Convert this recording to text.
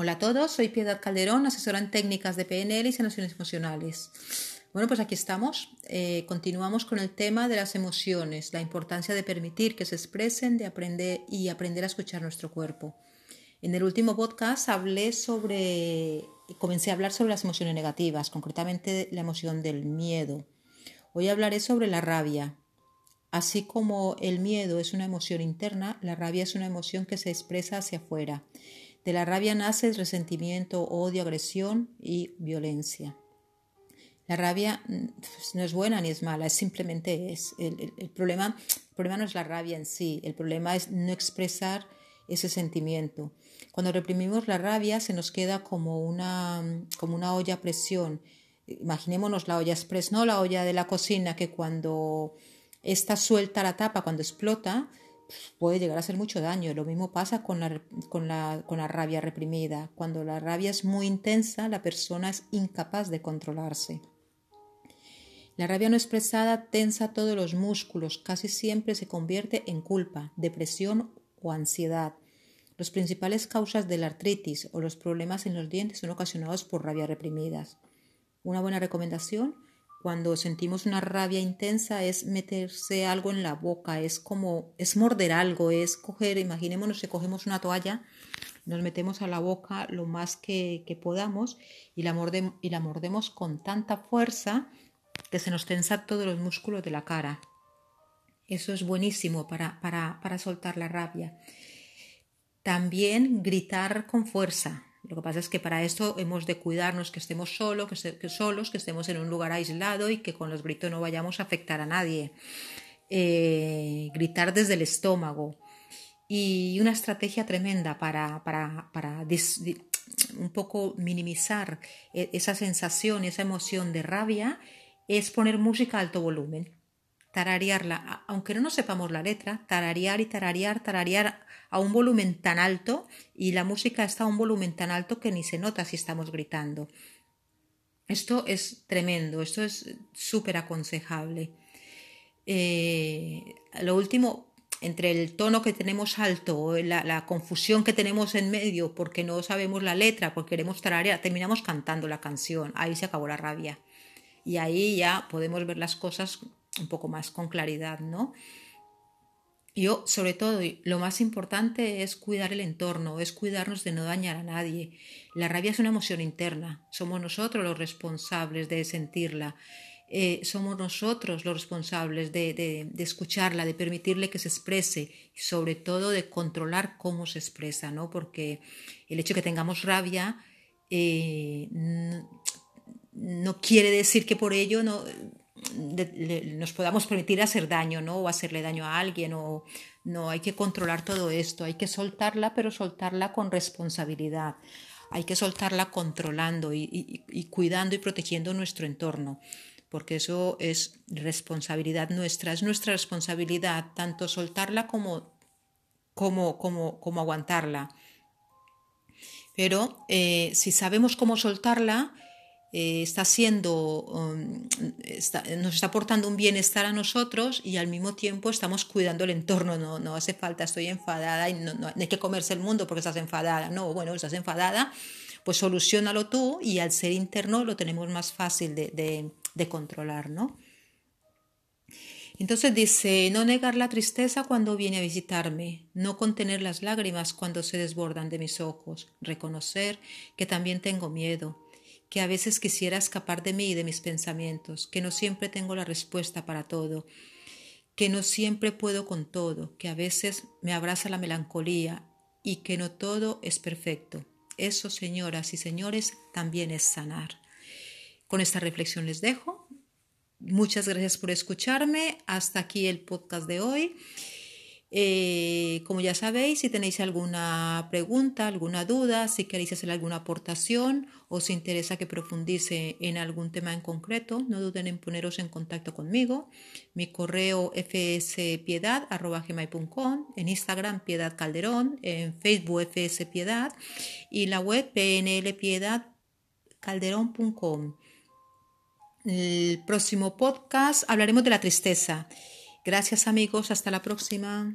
Hola a todos, soy Piedad Calderón, asesora en técnicas de PNL y sanaciones emocionales. Bueno, pues aquí estamos. Eh, continuamos con el tema de las emociones, la importancia de permitir que se expresen, de aprender y aprender a escuchar nuestro cuerpo. En el último podcast hablé sobre, comencé a hablar sobre las emociones negativas, concretamente la emoción del miedo. Hoy hablaré sobre la rabia. Así como el miedo es una emoción interna, la rabia es una emoción que se expresa hacia afuera. De la rabia nace el resentimiento, odio, agresión y violencia. La rabia pues, no es buena ni es mala, es simplemente. El, problema, el problema no es la rabia en sí, el problema es no expresar ese sentimiento. Cuando reprimimos la rabia se nos queda como una, como una olla a presión. Imaginémonos la olla express, no la olla de la cocina que cuando está suelta la tapa, cuando explota, puede llegar a hacer mucho daño. Lo mismo pasa con la, con, la, con la rabia reprimida. Cuando la rabia es muy intensa, la persona es incapaz de controlarse. La rabia no expresada tensa todos los músculos, casi siempre se convierte en culpa, depresión o ansiedad. Las principales causas de la artritis o los problemas en los dientes son ocasionados por rabia reprimidas. Una buena recomendación cuando sentimos una rabia intensa es meterse algo en la boca, es como, es morder algo, es coger, imaginémonos que cogemos una toalla, nos metemos a la boca lo más que, podamos y la, y la mordemos con tanta fuerza que se nos tensa todos los músculos de la cara. Eso es buenísimo para, para, para soltar la rabia. También gritar con fuerza, lo que pasa es que para esto hemos de cuidarnos que estemos solos, que, solos, que estemos en un lugar aislado y que con los gritos no vayamos a afectar a nadie. Eh, gritar desde el estómago. Y una estrategia tremenda para, para, para un poco minimizar e, esa sensación, esa emoción de rabia, es poner música a alto volumen tararearla, aunque no nos sepamos la letra, tararear y tararear, tararear a un volumen tan alto y la música está a un volumen tan alto que ni se nota si estamos gritando. Esto es tremendo, esto es súper aconsejable. Eh, lo último, entre el tono que tenemos alto, la, la, confusión que tenemos en medio porque no sabemos la letra, porque queremos tararear, terminamos cantando la canción, ahí se acabó la rabia. Y ahí ya podemos ver las cosas un poco más con claridad, ¿no? Yo, sobre todo, lo más importante es cuidar el entorno, es cuidarnos de no dañar a nadie. La rabia es una emoción interna, somos nosotros los responsables de sentirla, eh, somos nosotros los responsables de, escucharla, de permitirle que se exprese y sobre todo de controlar cómo se expresa, ¿no? Porque el hecho de que tengamos rabia eh, no quiere decir que por ello no nos podamos permitir hacer daño, ¿no? O hacerle daño a alguien, o no, hay que controlar todo esto, hay que soltarla, pero soltarla con responsabilidad. Hay que soltarla controlando y, cuidando y protegiendo nuestro entorno, porque eso es responsabilidad nuestra, es nuestra responsabilidad tanto soltarla como, como, como, como aguantarla. Pero eh, si sabemos cómo soltarla, eh, está haciendo, um, nos está aportando un bienestar a nosotros y al mismo tiempo estamos cuidando el entorno. No, no hace falta, estoy enfadada y no, no, hay que comerse el mundo porque estás enfadada. No, bueno, estás enfadada, pues solucionalo tú y al ser interno lo tenemos más fácil de, de, de controlar, ¿no? Entonces dice, no negar la tristeza cuando viene a visitarme, no contener las lágrimas cuando se desbordan de mis ojos, reconocer que también tengo miedo, que a veces quisiera escapar de mí y de mis pensamientos, que no siempre tengo la respuesta para todo, que no siempre puedo con todo, que a veces me abraza la melancolía y que no todo es perfecto. Eso, señoras y señores, también es sanar. Con esta reflexión les dejo. Muchas gracias por escucharme. Hasta aquí el podcast de hoy. Eh, como ya sabéis, si tenéis alguna pregunta, alguna duda, si queréis hacer alguna aportación o os interesa que profundice en algún tema en concreto, no duden en poneros en contacto conmigo. Mi correo fspiedad.com, en Instagram Piedad Calderón, en Facebook fspiedad y la web pnlpiedadcalderón.com. El próximo podcast hablaremos de la tristeza. Gracias amigos, hasta la próxima.